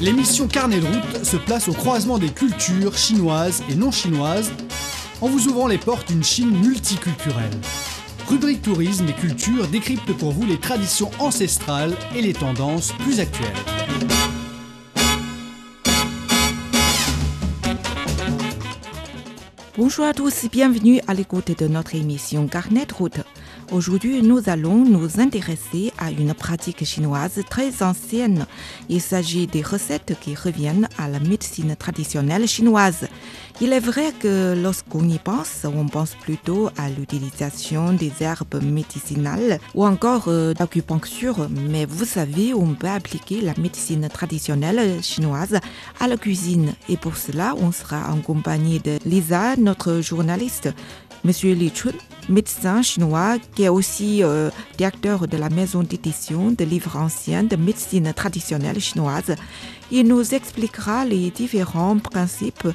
L'émission Carnet de route se place au croisement des cultures chinoises et non chinoises en vous ouvrant les portes d'une Chine multiculturelle. Rubrique tourisme et culture décrypte pour vous les traditions ancestrales et les tendances plus actuelles. Bonjour à tous, bienvenue à l'écoute de notre émission Carnet de route. Aujourd'hui, nous allons nous intéresser à une pratique chinoise très ancienne. Il s'agit des recettes qui reviennent à la médecine traditionnelle chinoise. Il est vrai que lorsqu'on y pense, on pense plutôt à l'utilisation des herbes médicinales ou encore euh, d'acupuncture, mais vous savez, on peut appliquer la médecine traditionnelle chinoise à la cuisine. Et pour cela, on sera en compagnie de Lisa, notre journaliste. Monsieur Li Chun, médecin chinois qui est aussi euh, directeur de la maison d'édition de livres anciens de médecine traditionnelle chinoise. Il nous expliquera les différents principes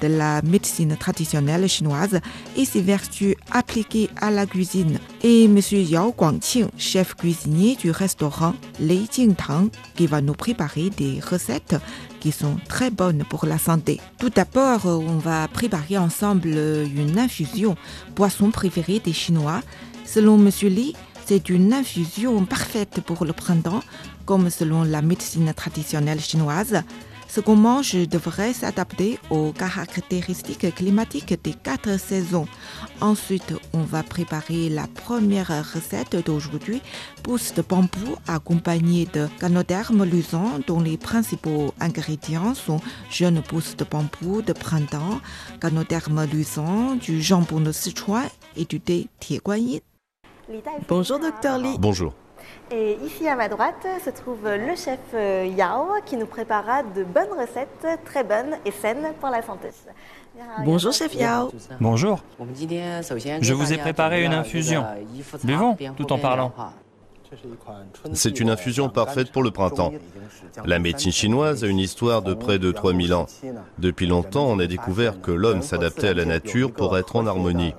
de la médecine traditionnelle chinoise et ses vertus appliquées à la cuisine. Et M. Yao Guangqing, chef cuisinier du restaurant Lei Jingtang, qui va nous préparer des recettes qui sont très bonnes pour la santé. Tout d'abord, on va préparer ensemble une infusion, poisson préféré des Chinois. Selon M. Li, c'est une infusion parfaite pour le printemps, comme selon la médecine traditionnelle chinoise. Ce qu'on mange devrait s'adapter aux caractéristiques climatiques des quatre saisons. Ensuite, on va préparer la première recette d'aujourd'hui, pousse de bambou accompagnée de canoderme luisant dont les principaux ingrédients sont jeunes pousses de bambou de printemps, canoderme luisant, du jambon de Sichuan et du thé Tieguanyin. Bonjour docteur Li. Bonjour. Et ici à ma droite se trouve le chef euh, Yao qui nous préparera de bonnes recettes, très bonnes et saines pour la santé. Bonjour chef Yao. Bonjour. Je vous ai préparé une infusion. Buvons tout en parlant. C'est une infusion parfaite pour le printemps. La médecine chinoise a une histoire de près de 3000 ans. Depuis longtemps, on a découvert que l'homme s'adaptait à la nature pour être en harmonie.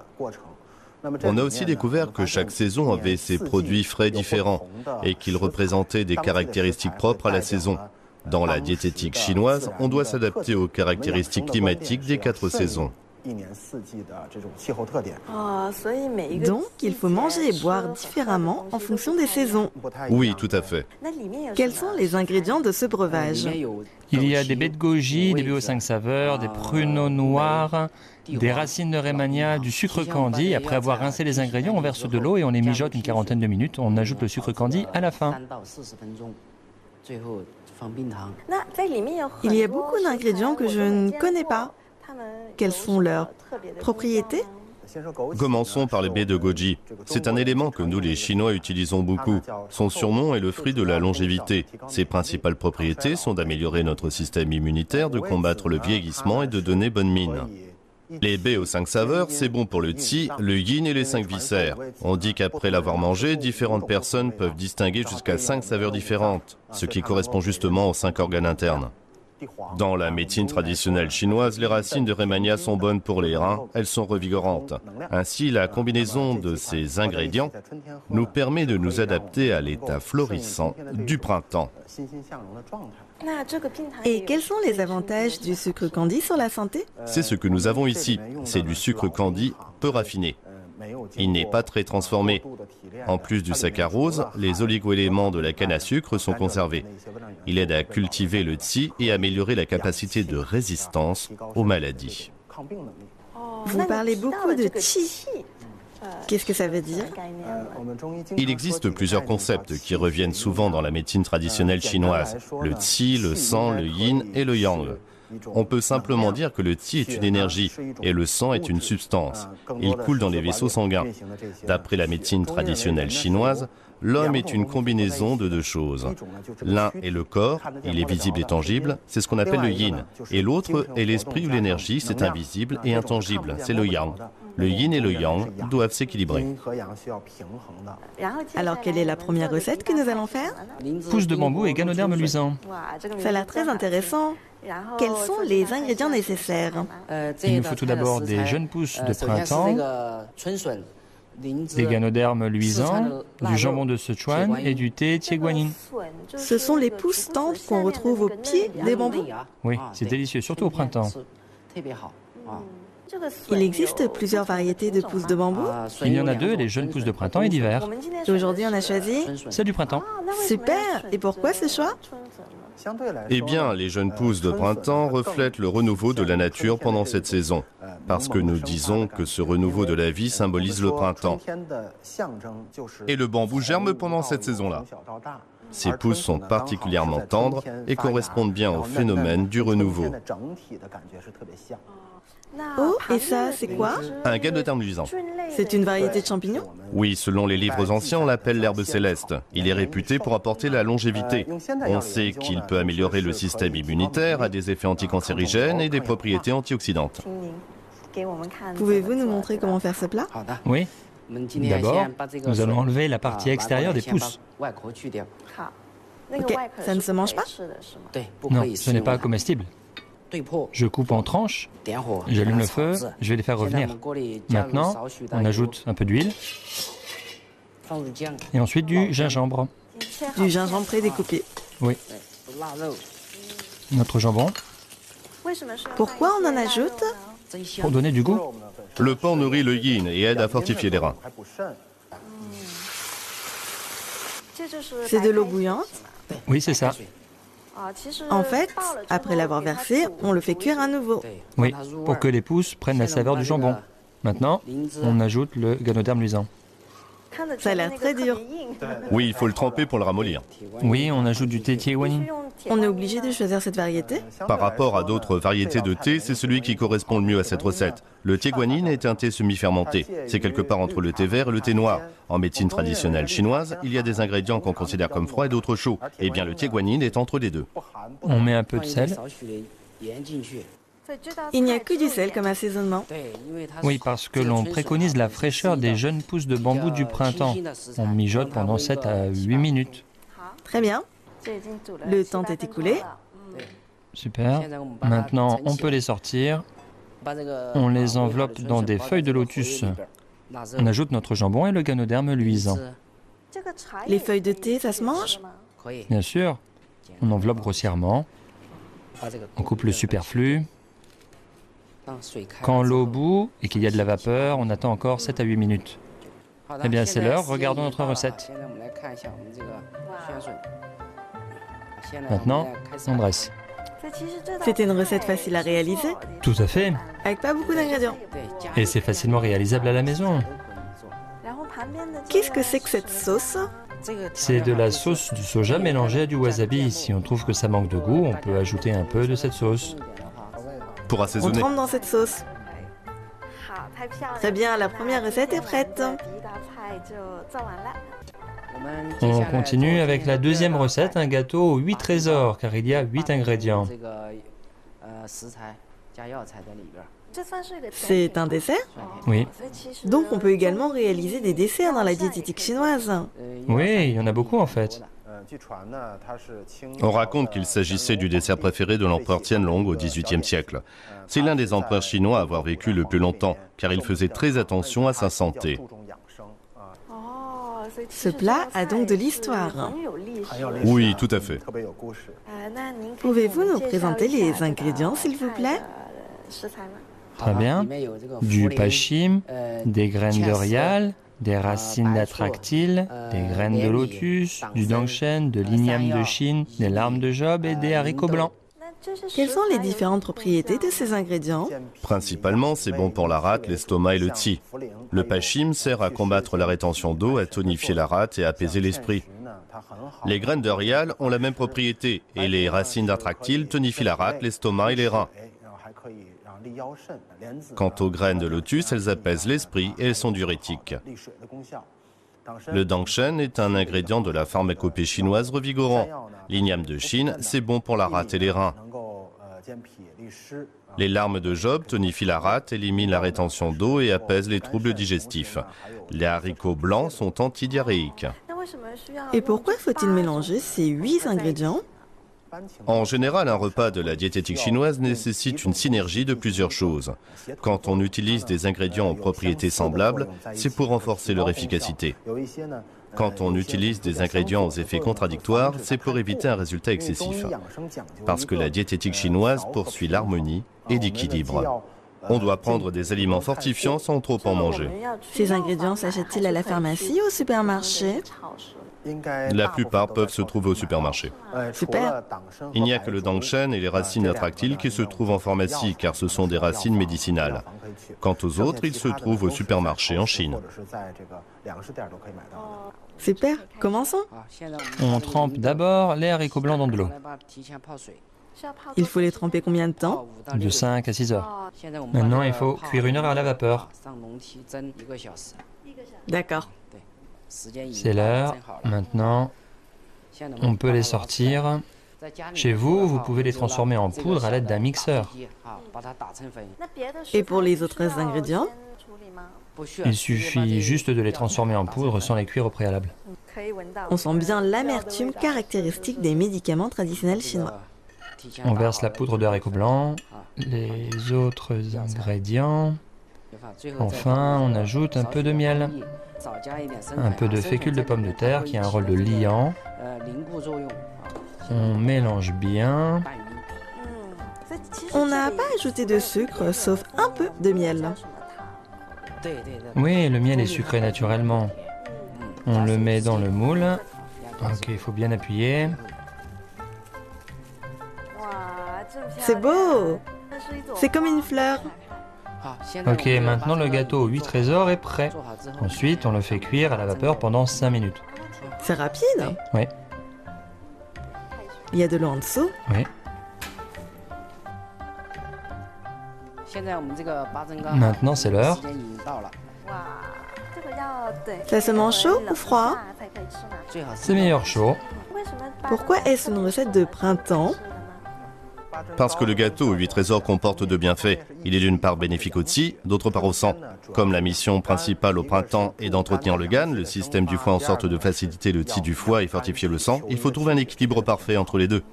On a aussi découvert que chaque saison avait ses produits frais différents et qu'ils représentaient des caractéristiques propres à la saison. Dans la diététique chinoise, on doit s'adapter aux caractéristiques climatiques des quatre saisons. Donc, il faut manger et boire différemment en fonction des saisons. Oui, tout à fait. Quels sont les ingrédients de ce breuvage? Il y a des baies de goji, des aux cinq saveurs, des pruneaux noirs, des racines de rémania, du sucre candy. Après avoir rincé les ingrédients, on verse de l'eau et on les mijote une quarantaine de minutes. On ajoute le sucre candy à la fin. Il y a beaucoup d'ingrédients que je ne connais pas. Quelles sont leurs propriétés? Commençons par les baies de goji. C'est un élément que nous les Chinois utilisons beaucoup. Son surnom est le fruit de la longévité. Ses principales propriétés sont d'améliorer notre système immunitaire, de combattre le vieillissement et de donner bonne mine. Les baies aux cinq saveurs, c'est bon pour le qi, le yin et les cinq viscères. On dit qu'après l'avoir mangé, différentes personnes peuvent distinguer jusqu'à cinq saveurs différentes, ce qui correspond justement aux cinq organes internes. Dans la médecine traditionnelle chinoise, les racines de Rémania sont bonnes pour les reins, elles sont revigorantes. Ainsi, la combinaison de ces ingrédients nous permet de nous adapter à l'état florissant du printemps. Et quels sont les avantages du sucre candy sur la santé? C'est ce que nous avons ici. C'est du sucre candy peu raffiné. Il n'est pas très transformé. En plus du saccharose, les oligoéléments de la canne à sucre sont conservés. Il aide à cultiver le qi et améliorer la capacité de résistance aux maladies. Vous parlez beaucoup de qi. Qu'est-ce que ça veut dire Il existe plusieurs concepts qui reviennent souvent dans la médecine traditionnelle chinoise. Le qi, le sang, le yin et le yang. On peut simplement dire que le qi est une énergie et le sang est une substance. Il coule dans les vaisseaux sanguins. D'après la médecine traditionnelle chinoise, l'homme est une combinaison de deux choses. L'un est le corps, il est visible et tangible, c'est ce qu'on appelle le yin. Et l'autre est l'esprit ou l'énergie, c'est invisible et intangible, c'est le yang. Le yin et le yang doivent s'équilibrer. Alors, quelle est la première recette que nous allons faire? Pousse de bambou et ganoderme luisant. Ça a l'air très intéressant. Quels sont les ingrédients nécessaires? Il nous faut tout d'abord des jeunes pousses de printemps, des ganodermes luisants, du jambon de Sichuan et du thé Tieguanin. Ce sont les pousses tendres qu'on retrouve au pied des bambous? Oui, c'est délicieux, surtout au printemps. Il existe plusieurs variétés de pousses de bambou Il y en a deux, les jeunes pousses de printemps et d'hiver. Et Aujourd'hui, on a choisi C'est du printemps. Super Et pourquoi ce choix Eh bien, les jeunes pousses de printemps reflètent le renouveau de la nature pendant cette saison, parce que nous disons que ce renouveau de la vie symbolise le printemps. Et le bambou germe pendant cette saison-là. Ces pousses sont particulièrement tendres et correspondent bien au phénomène du renouveau. Oh, et ça, c'est quoi Un ganoderme luisant. C'est une variété de champignons? Oui, selon les livres anciens, on l'appelle l'herbe céleste. Il est réputé pour apporter la longévité. On sait qu'il peut améliorer le système immunitaire, a des effets anticancérigènes et des propriétés antioxydantes. Pouvez-vous nous montrer comment faire ce plat? Oui. D'abord, nous allons enlever la partie extérieure des pousses. Ok, ça ne se mange pas? Non, ce n'est pas? comestible. Je coupe en tranches, j'allume le feu, je vais les faire revenir. Maintenant, on ajoute un peu d'huile et ensuite du gingembre. Du gingembre prédécoupé. Oui. Notre jambon Pourquoi on en ajoute? Pour donner du goût. Le porc nourrit le yin et aide à fortifier les reins. C'est de l'eau bouillante? Oui, c'est ça. En fait, après l'avoir versé, on le fait cuire à nouveau. Oui, pour que les pousses prennent la saveur du jambon. Maintenant, on ajoute le ganoderme luisant. Ça a l'air très dur. Oui, il faut le tremper pour le ramollir. Oui, on ajoute du thé Tieguanin. On est obligé de choisir cette variété Par rapport à d'autres variétés de thé, c'est celui qui correspond le mieux à cette recette. Le thé guanine est un thé semi-fermenté. C'est quelque part entre le thé vert et le thé noir. En médecine traditionnelle chinoise, il y a des ingrédients qu'on considère comme froids et d'autres chauds. Eh bien, le thé guanine est entre les deux. On met un peu de sel. Il n'y a que du sel comme assaisonnement. Oui, parce que l'on préconise la fraîcheur des jeunes pousses de bambou du printemps. On mijote pendant 7 à 8 minutes. Très bien. Le temps est écoulé. Super. Maintenant, on peut les sortir. On les enveloppe dans des feuilles de lotus. On ajoute notre jambon et le ganoderme luisant. Les feuilles de thé, ça se mange? Bien sûr. On enveloppe grossièrement. On coupe le superflu. Quand l'eau bout et qu'il y a de la vapeur, on attend encore 7 à 8 minutes. Eh bien, c'est l'heure. Regardons notre recette. Maintenant, on dresse. C'était une recette facile à réaliser, Tout à fait. avec pas beaucoup d'ingrédients. Et c'est facilement réalisable à la maison. Qu'est-ce que c'est que cette sauce? C'est de la sauce du soja mélangée à du wasabi. Si on trouve que ça manque de goût, on peut ajouter un peu de cette sauce. Pour On trempe dans cette sauce. Très bien, la première recette est prête. On continue avec la deuxième recette, un gâteau aux 8 trésors, car il y a 8 ingrédients. C'est un dessert Oui. Donc on peut également réaliser des desserts dans la diététique chinoise. Oui, il y en a beaucoup en fait. On raconte qu'il s'agissait du dessert préféré de l'empereur Tianlong au XVIIIe siècle. C'est l'un des empereurs chinois à avoir vécu le plus longtemps, car il faisait très attention à sa santé. Ce plat a donc de l'histoire. Oui, tout à fait. Pouvez-vous nous présenter les ingrédients, s'il vous plaît? Très bien. Du pachim, des graines d'orial, des racines d'attractyle, des graines de lotus, du dangshen, de l'igname de Chine, des larmes de Job et des haricots blancs. Quelles sont les différentes propriétés de ces ingrédients Principalement, c'est bon pour la rate, l'estomac et le qi. Le pachim sert à combattre la rétention d'eau, à tonifier la rate et à apaiser l'esprit. Les graines d'orial ont la même propriété et les racines d'attractyle tonifient la rate, l'estomac et les reins. Quant aux graines de lotus, elles apaisent l'esprit et elles sont diurétiques. Le dangshen est un ingrédient de la pharmacopée chinoise revigorant. L'igname de Chine, c'est bon pour la rate et les reins. Les larmes de Job tonifient la rate, éliminent la rétention d'eau et apaisent les troubles digestifs. Les haricots blancs sont antidiarrhéiques. Et pourquoi faut-il mélanger ces huit ingrédients? En général, un repas de la diététique chinoise nécessite une synergie de plusieurs choses. Quand on utilise des ingrédients aux propriétés semblables, c'est pour renforcer leur efficacité. Quand on utilise des ingrédients aux effets contradictoires, c'est pour éviter un résultat excessif. Parce que la diététique chinoise poursuit l'harmonie et l'équilibre. On doit prendre des aliments fortifiants sans trop en manger. Ces ingrédients s'achètent-ils à la pharmacie ou au supermarché? La plupart peuvent se trouver au supermarché. Super. Il n'y a que le dangshen et les racines attractiles qui se trouvent en pharmacie car ce sont des racines médicinales. Quant aux autres, ils se trouvent au supermarché en Chine. Super. Commençons. On trempe d'abord les haricots blancs dans de l'eau. Il faut les tremper combien de temps? De 5 à 6 heures. Maintenant, il faut cuire une heure à la vapeur. D'accord. C'est l'heure. Maintenant, on peut les sortir. Chez vous, vous pouvez les transformer en poudre à l'aide d'un mixeur. Et pour les autres ingrédients Il suffit juste de les transformer en poudre sans les cuire au préalable. On sent bien l'amertume caractéristique des médicaments traditionnels chinois. On verse la poudre de haricots blancs, les autres ingrédients. Enfin, on ajoute un peu de miel, un peu de fécule de pomme de terre qui a un rôle de liant. On mélange bien. On n'a pas ajouté de sucre, sauf un peu de miel. Oui, le miel est sucré naturellement. On le met dans le moule. Ok, il faut bien appuyer. C'est beau C'est comme une fleur. Ok, maintenant le gâteau aux 8 trésors est prêt. Ensuite, on le fait cuire à la vapeur pendant 5 minutes. C'est rapide Oui, Il y a de l'eau en dessous. oui. Maintenant, c'est l'heure. Ça se mange chaud ou froid? C'est meilleur chaud. Pourquoi est-ce une recette de printemps? Parce que le gâteau aux huit trésors comporte deux bienfaits. Il est d'une part bénéfique au qi, d'autre part au sang. Comme la mission principale au printemps est d'entretenir le gan, le système du foie en sorte de faciliter le qi du foie et fortifier le sang, il faut trouver un équilibre parfait entre les deux.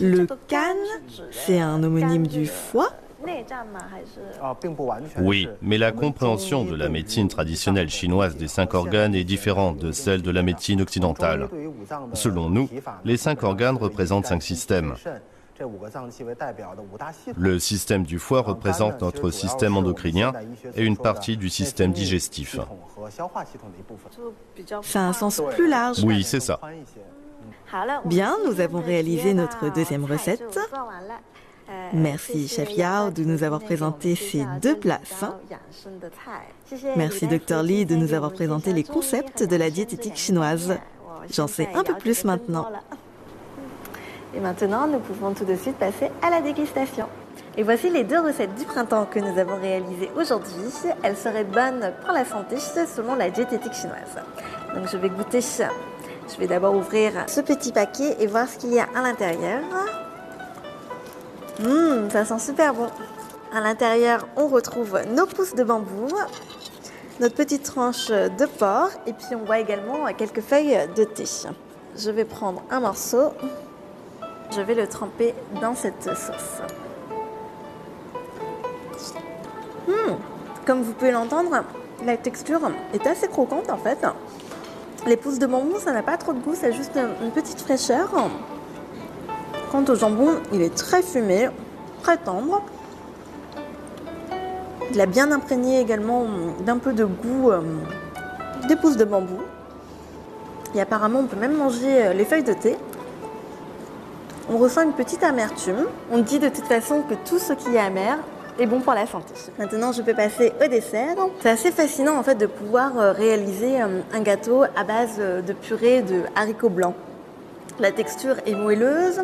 Le can, c'est un homonyme du foie? Oui, mais la compréhension de la médecine traditionnelle chinoise des cinq organes est différente de celle de la médecine occidentale. Selon nous, les cinq organes représentent cinq systèmes. Le système du foie représente notre système endocrinien et une partie du système digestif. Ça a un sens plus large. Oui, c'est ça. Bien, nous avons réalisé notre deuxième recette. Merci Chef Yao de nous avoir présenté ces deux plats sains. Merci Dr Lee de nous avoir présenté les concepts de la diététique chinoise. J'en sais un peu plus maintenant. Et maintenant, nous pouvons tout de suite passer à la dégustation. Et voici les deux recettes du printemps que nous avons réalisées aujourd'hui. Elles seraient bonnes pour la santé selon la diététique chinoise. Donc je vais goûter. Je vais d'abord ouvrir ce petit paquet et voir ce qu'il y a à l'intérieur. Hum, ça sent super bon. À l'intérieur, on retrouve nos pousses de bambou, notre petite tranche de porc et puis on voit également quelques feuilles de thé. Je vais prendre un morceau. Je vais le tremper dans cette sauce. Hum, Comme vous pouvez l'entendre, la texture est assez croquante en fait. Les pousses de bambou, ça n'a pas trop de goût, c'est juste une petite fraîcheur. Quant au jambon, il est très fumé, très tendre. Il a bien imprégné également d'un peu de goût euh, des pousses de bambou. Et apparemment, on peut même manger euh, les feuilles de thé. On ressent une petite amertume. On dit de toute façon que tout ce qui est amer est bon pour la santé. Maintenant, je peux passer au dessert. C'est assez fascinant en fait de pouvoir euh, réaliser euh, un gâteau à base euh, de purée de haricots blancs. La texture est moelleuse,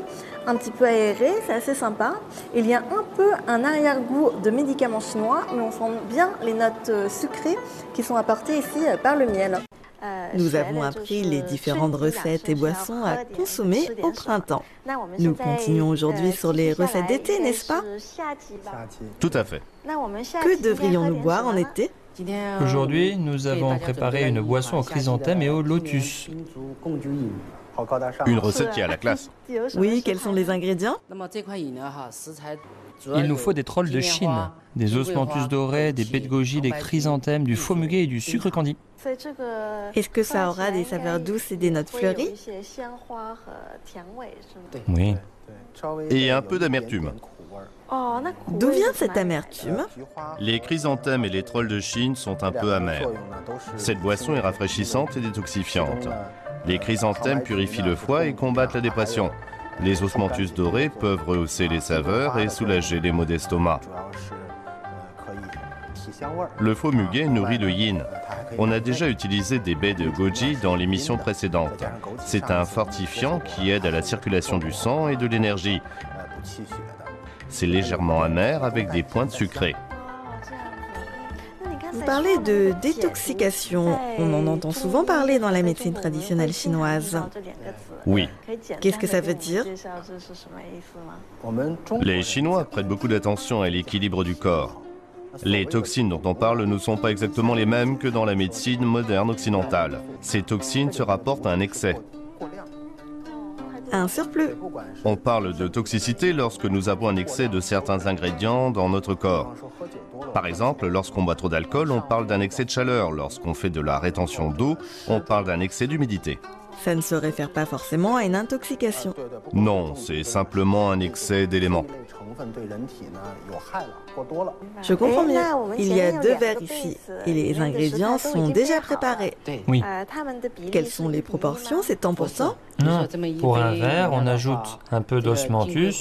un petit peu aérée, c'est assez sympa. Il y a un peu un arrière-goût de médicaments chinois, mais on sent bien les notes sucrées qui sont apportées ici par le miel. Nous avons appris les différentes recettes et boissons à consommer au printemps. Nous continuons aujourd'hui sur les recettes d'été, n'est-ce pas Tout à fait. Que devrions-nous boire en été Aujourd'hui, nous avons préparé une boisson aux chrysanthèmes et au lotus. Une recette qui est à la classe. Oui, quels sont les ingrédients? Il nous faut des trolls de Chine, des osmanthus dorés, des baies de goji, des chrysanthèmes, du faux muguet et du sucre candi. Est-ce que ça aura des saveurs douces et des notes fleuries Oui. Et un peu d'amertume. D'où vient cette amertume? Les chrysanthèmes et les trolls de Chine sont un peu amers. Cette boisson est rafraîchissante et détoxifiante. Les chrysanthèmes purifient le foie et combattent la dépression. Les osmanthus dorés peuvent rehausser les saveurs et soulager les maux d'estomac. Le faux muguet nourrit le yin. On a déjà utilisé des baies de goji dans l'émission précédente. C'est un fortifiant qui aide à la circulation du sang et de l'énergie. C'est légèrement amer avec des pointes sucrées. Vous parlez de détoxication. On en entend souvent parler dans la médecine traditionnelle chinoise. Oui. Qu'est-ce que ça veut dire? Les Chinois prêtent beaucoup d'attention à l'équilibre du corps. Les toxines dont on parle ne sont pas exactement les mêmes que dans la médecine moderne occidentale. Ces toxines se rapportent à un excès. Un surplus. On parle de toxicité lorsque nous avons un excès de certains ingrédients dans notre corps. Par exemple, lorsqu'on boit trop d'alcool, on parle d'un excès de chaleur. Lorsqu'on fait de la rétention d'eau, on parle d'un excès d'humidité. Ça ne se réfère pas forcément à une intoxication. Non, c'est simplement un excès d'éléments. Je comprends mieux. Il y a deux verres ici et les ingrédients sont déjà préparés. Oui. Quelles sont les proportions? C'est temps pour temps Non, pour un verre, on ajoute un peu d'osmanthus,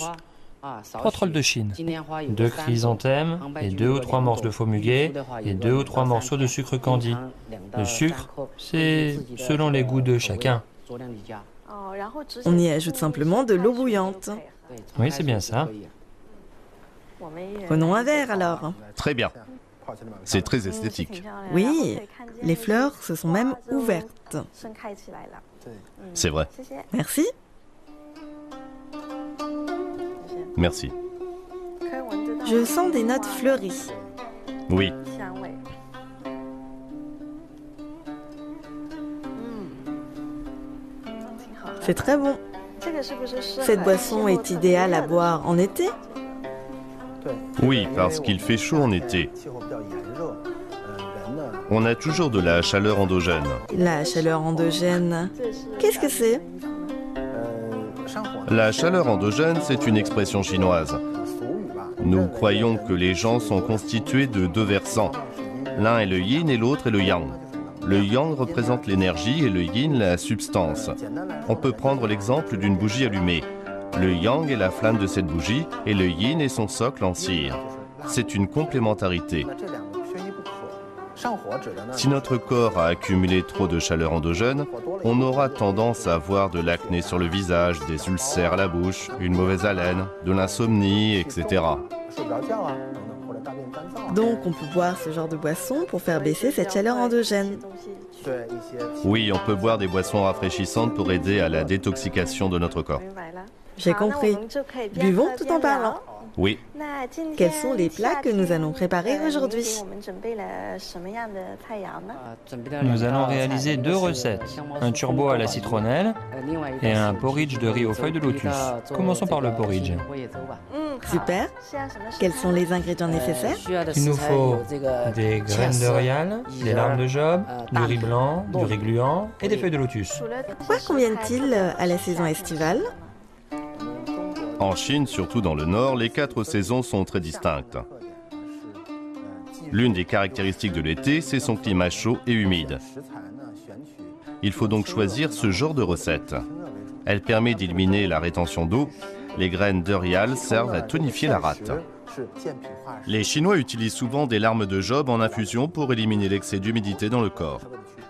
trois trolls de Chine, deux chrysanthèmes et deux ou trois morceaux de faux muguet et deux ou trois morceaux de sucre candi. Le sucre, c'est selon les goûts de chacun. On y ajoute simplement de l'eau bouillante. Oui, c'est bien ça. Prenons un verre alors. Très bien. C'est très esthétique. Oui, les fleurs se sont même ouvertes. C'est vrai. Merci. Merci. Je sens des notes fleuries. Oui. C'est très bon. Cette boisson est idéale à boire en été Oui, parce qu'il fait chaud en été. On a toujours de la chaleur endogène. La chaleur endogène, qu'est-ce que c'est? La chaleur endogène, c'est une expression chinoise. Nous croyons que les gens sont constitués de deux versants. L'un est le yin et l'autre est le yang. Le yang représente l'énergie et le yin la substance. On peut prendre l'exemple d'une bougie allumée. Le yang est la flamme de cette bougie et le yin est son socle en cire. C'est une complémentarité. Si notre corps a accumulé trop de chaleur endogène, on aura tendance à avoir de l'acné sur le visage, des ulcères à la bouche, une mauvaise haleine, de l'insomnie, etc. Donc on peut boire ce genre de boisson pour faire baisser cette chaleur endogène. Oui, on peut boire des boissons rafraîchissantes pour aider à la détoxication de notre corps. J'ai compris. Buvons tout en parlant. Oui. Quels sont les plats que nous allons préparer aujourd'hui Nous allons réaliser deux recettes, un turbo à la citronnelle et un porridge de riz aux feuilles de lotus. Commençons par le porridge. Super. Quels sont les ingrédients nécessaires Il nous faut des graines de rial, des larmes de job, du riz blanc, du riz gluant et des feuilles de lotus. Quoi conviennent-ils à la saison estivale? En Chine, surtout dans le nord, les quatre saisons sont très distinctes. L'une des caractéristiques de l'été, c'est son climat chaud et humide. Il faut donc choisir ce genre de recette. Elle permet d'éliminer la rétention d'eau. Les graines de rial servent à tonifier la rate. Les Chinois utilisent souvent des larmes de job en infusion pour éliminer l'excès d'humidité dans le corps.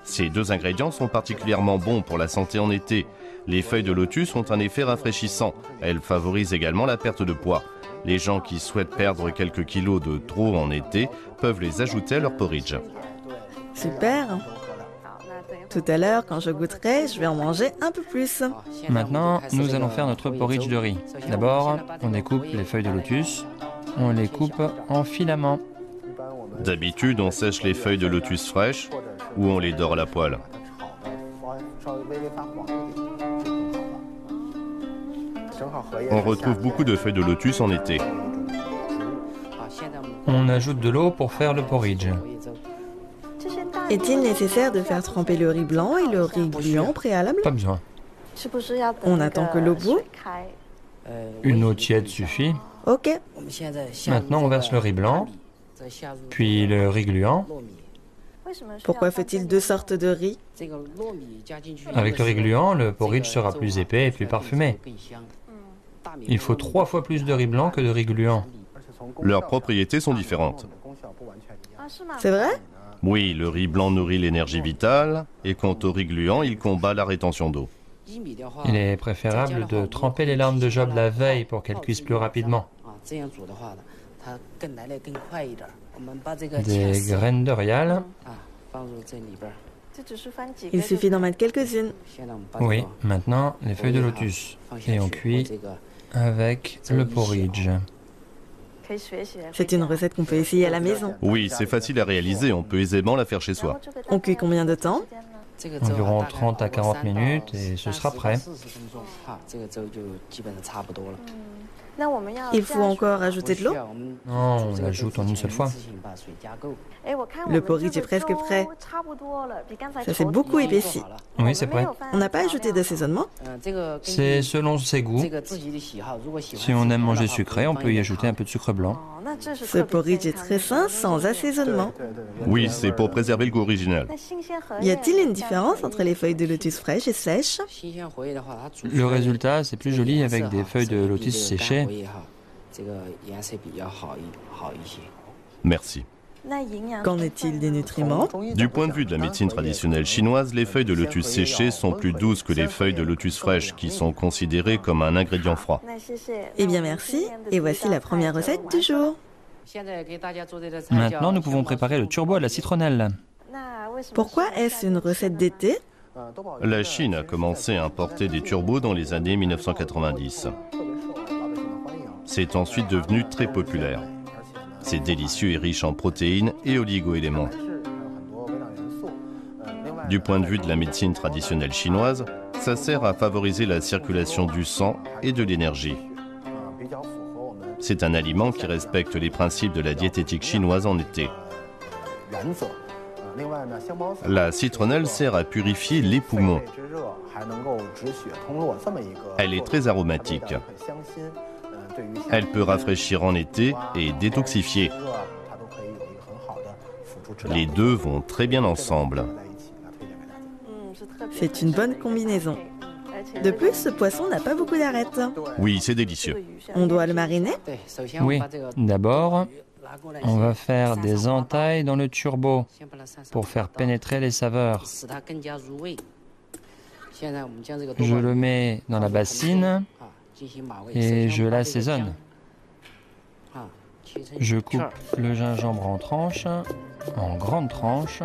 Ces deux ingrédients sont particulièrement bons pour la santé en été. Les feuilles de lotus ont un effet rafraîchissant. Elles favorisent également la perte de poids. Les gens qui souhaitent perdre quelques kilos de trop en été peuvent les ajouter à leur porridge. Super. Tout à l'heure, quand je goûterai, je vais en manger un peu plus. Maintenant, nous allons faire notre porridge de riz. D'abord, on découpe les feuilles de lotus. On les coupe en filaments. D'habitude, on sèche les feuilles de lotus fraîches ou on les dore à la poêle. On retrouve beaucoup de feuilles de lotus en été. On ajoute de l'eau pour faire le porridge. Est-il nécessaire de faire tremper le riz blanc et le riz gluant préalable Pas besoin. On attend que l'eau bout Une eau tiède suffit. Ok. Maintenant, on verse le riz blanc, puis le riz gluant. Pourquoi faut-il deux sortes de riz? Avec le riz gluant, le porridge sera plus épais et plus parfumé. Il faut trois fois plus de riz blanc que de riz gluant. Leurs propriétés sont différentes. C'est vrai? Oui, le riz blanc nourrit l'énergie vitale, et quant au riz gluant, il combat la rétention d'eau. Il est préférable de tremper les larmes de Job la veille pour qu'elles cuisent plus rapidement. Des graines d'Orial, Il suffit d'en mettre quelques-unes. oui, maintenant les feuilles de lotus. Et on cuit avec le porridge. C'est une recette qu'on peut essayer à la maison. Oui, c'est facile à réaliser, on peut aisément la faire chez soi. On cuit combien de temps Environ 30 à 40 minutes et ce sera prêt. Il faut encore ajouter de l'eau Non, on l'ajoute en une seule fois. Le porridge est presque prêt. Ça s'est beaucoup épaissi. Oui, c'est prêt. On n'a pas ajouté d'assaisonnement C'est selon ses goûts. Si on aime manger sucré, on peut y ajouter un peu de sucre blanc. Ce porridge est très sain, sans assaisonnement. Oui, c'est pour préserver le goût original. Y a-t-il une différence entre les feuilles de lotus fraîches et sèches? Le résultat, c'est plus joli avec des feuilles de lotus séchées. Merci. Qu'en est-il des nutriments Du point de vue de la médecine traditionnelle chinoise, les feuilles de lotus séchées sont plus douces que les feuilles de lotus fraîches, qui sont considérées comme un ingrédient froid. Eh bien merci, et voici la première recette du jour. Maintenant, nous pouvons préparer le turbo à la citronnelle. Pourquoi est-ce une recette d'été La Chine a commencé à importer des turbos dans les années 1990. C'est ensuite devenu très populaire. C'est délicieux et riche en protéines et oligo-éléments. Du point de vue de la médecine traditionnelle chinoise, ça sert à favoriser la circulation du sang et de l'énergie. C'est un aliment qui respecte les principes de la diététique chinoise en été. La citronnelle sert à purifier les poumons. Elle est très aromatique. Elle peut rafraîchir en été et détoxifier. Les deux vont très bien ensemble. C'est une bonne combinaison. De plus, ce poisson n'a pas beaucoup d'arêtes. Oui, c'est délicieux. On doit le mariner Oui, d'abord, on va faire des entailles dans le turbo pour faire pénétrer les saveurs. Je le mets dans la bassine et je l'assaisonne. Je coupe le gingembre en tranches, en grandes tranches.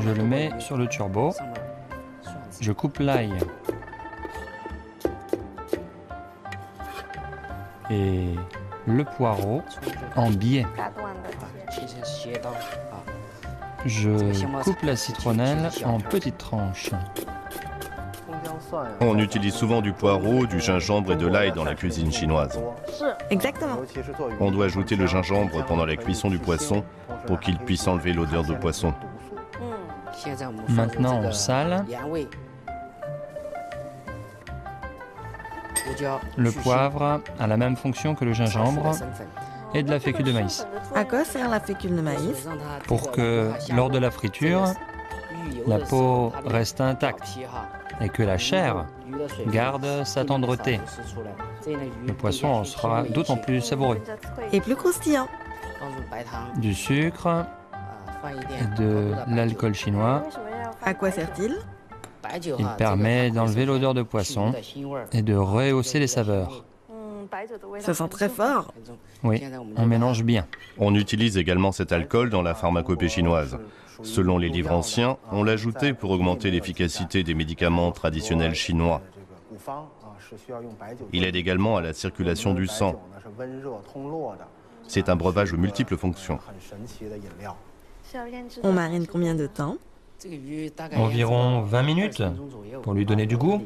Je le mets sur le turbo. Je coupe l'ail. Et le poireau en biais. Je coupe la citronnelle en petites tranches. On utilise souvent du poireau, du gingembre et de l'ail dans la cuisine chinoise. Exactement. On doit ajouter le gingembre pendant la cuisson du poisson pour qu'il puisse enlever l'odeur de poisson. Maintenant, on sale. Le poivre a la même fonction que le gingembre et de la fécule de maïs. À quoi sert la fécule de maïs? Pour que, lors de la friture, la peau reste intacte et que la chair garde sa tendreté. Le poisson en sera d'autant plus savoureux. Et plus croustillant. Du sucre et de l'alcool chinois. À quoi sert-il? Il permet d'enlever l'odeur de poisson et de rehausser les saveurs. Ça sent très fort. Oui, on mélange bien. On utilise également cet alcool dans la pharmacopée chinoise. Selon les livres anciens, on l'ajoutait pour augmenter l'efficacité des médicaments traditionnels chinois. Il aide également à la circulation du sang. C'est un breuvage aux multiples fonctions. On marine combien de temps? Environ 20 minutes pour lui donner du goût.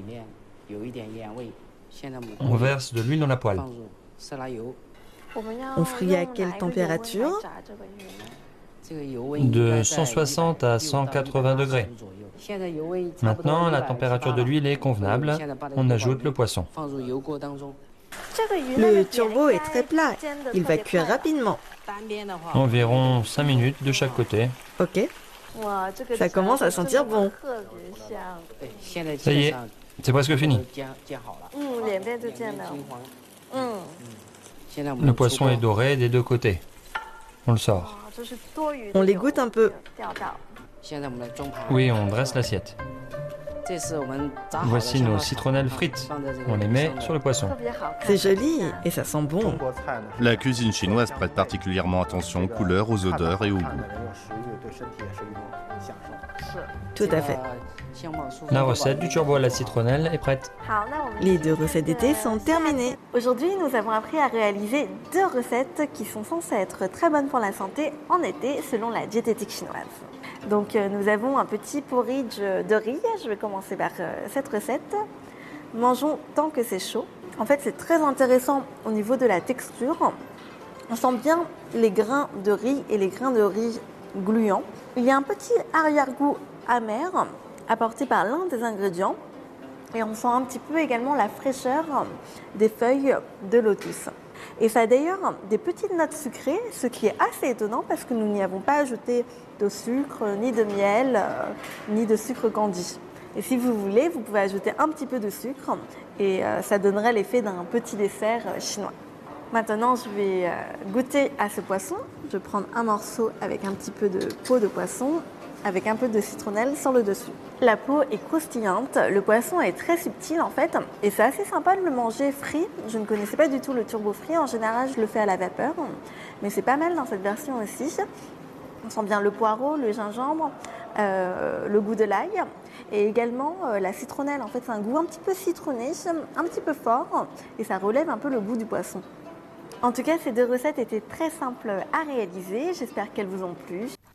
On verse de l'huile dans la poêle. On frit à quelle température? De 160 à 180 degrés. Maintenant, la température de l'huile est convenable. On ajoute le poisson. Le turbo est très plat. Il va cuire rapidement. Environ 5 minutes de chaque côté. Ok. Ça commence à sentir bon. Ça y est, c'est presque fini. Le poisson est doré des deux côtés. On le sort. On les goûte un peu. Oui, on dresse l'assiette. Voici nos citronnelles frites. On les met sur le poisson. C'est joli et ça sent bon. La cuisine chinoise prête particulièrement attention aux couleurs, aux odeurs et au goût. Tout à fait. La recette du turbo à la citronnelle est prête. Les deux recettes d'été sont terminées. Aujourd'hui, nous avons appris à réaliser deux recettes qui sont censées être très bonnes pour la santé en été selon la diététique chinoise. Donc euh, nous avons un petit porridge de riz. Je vais commencer par euh, cette recette. Mangeons tant que c'est chaud. En fait, c'est très intéressant au niveau de la texture. On sent bien les grains de riz et les grains de riz gluants. Il y a un petit arrière-goût amer apporté par l'un des ingrédients. Et on sent un petit peu également la fraîcheur des feuilles de lotus. Et ça a d'ailleurs des petites notes sucrées, ce qui est assez étonnant parce que nous n'y avons pas ajouté de sucre, ni de miel, euh, ni de sucre candy. Et si vous voulez, vous pouvez ajouter un petit peu de sucre et euh, ça donnerait l'effet d'un petit dessert euh, chinois. Maintenant, je vais goûter à ce poisson. Je vais prendre un morceau avec un petit peu de peau de poisson avec un peu de citronnelle sur le dessus. La peau est croustillante, le poisson est très subtil en fait, et c'est assez sympa de le manger frit. Je ne connaissais pas du tout le turbo frit, en général je le fais à la vapeur, mais c'est pas mal dans cette version aussi. On sent bien le poireau, le gingembre, euh, le goût de l'ail et également euh, la citronnelle. En fait, c'est un goût un petit peu citronné, un petit peu fort et ça relève un peu le goût du poisson. En tout cas, ces deux recettes étaient très simples à réaliser. J'espère qu'elles vous ont plu.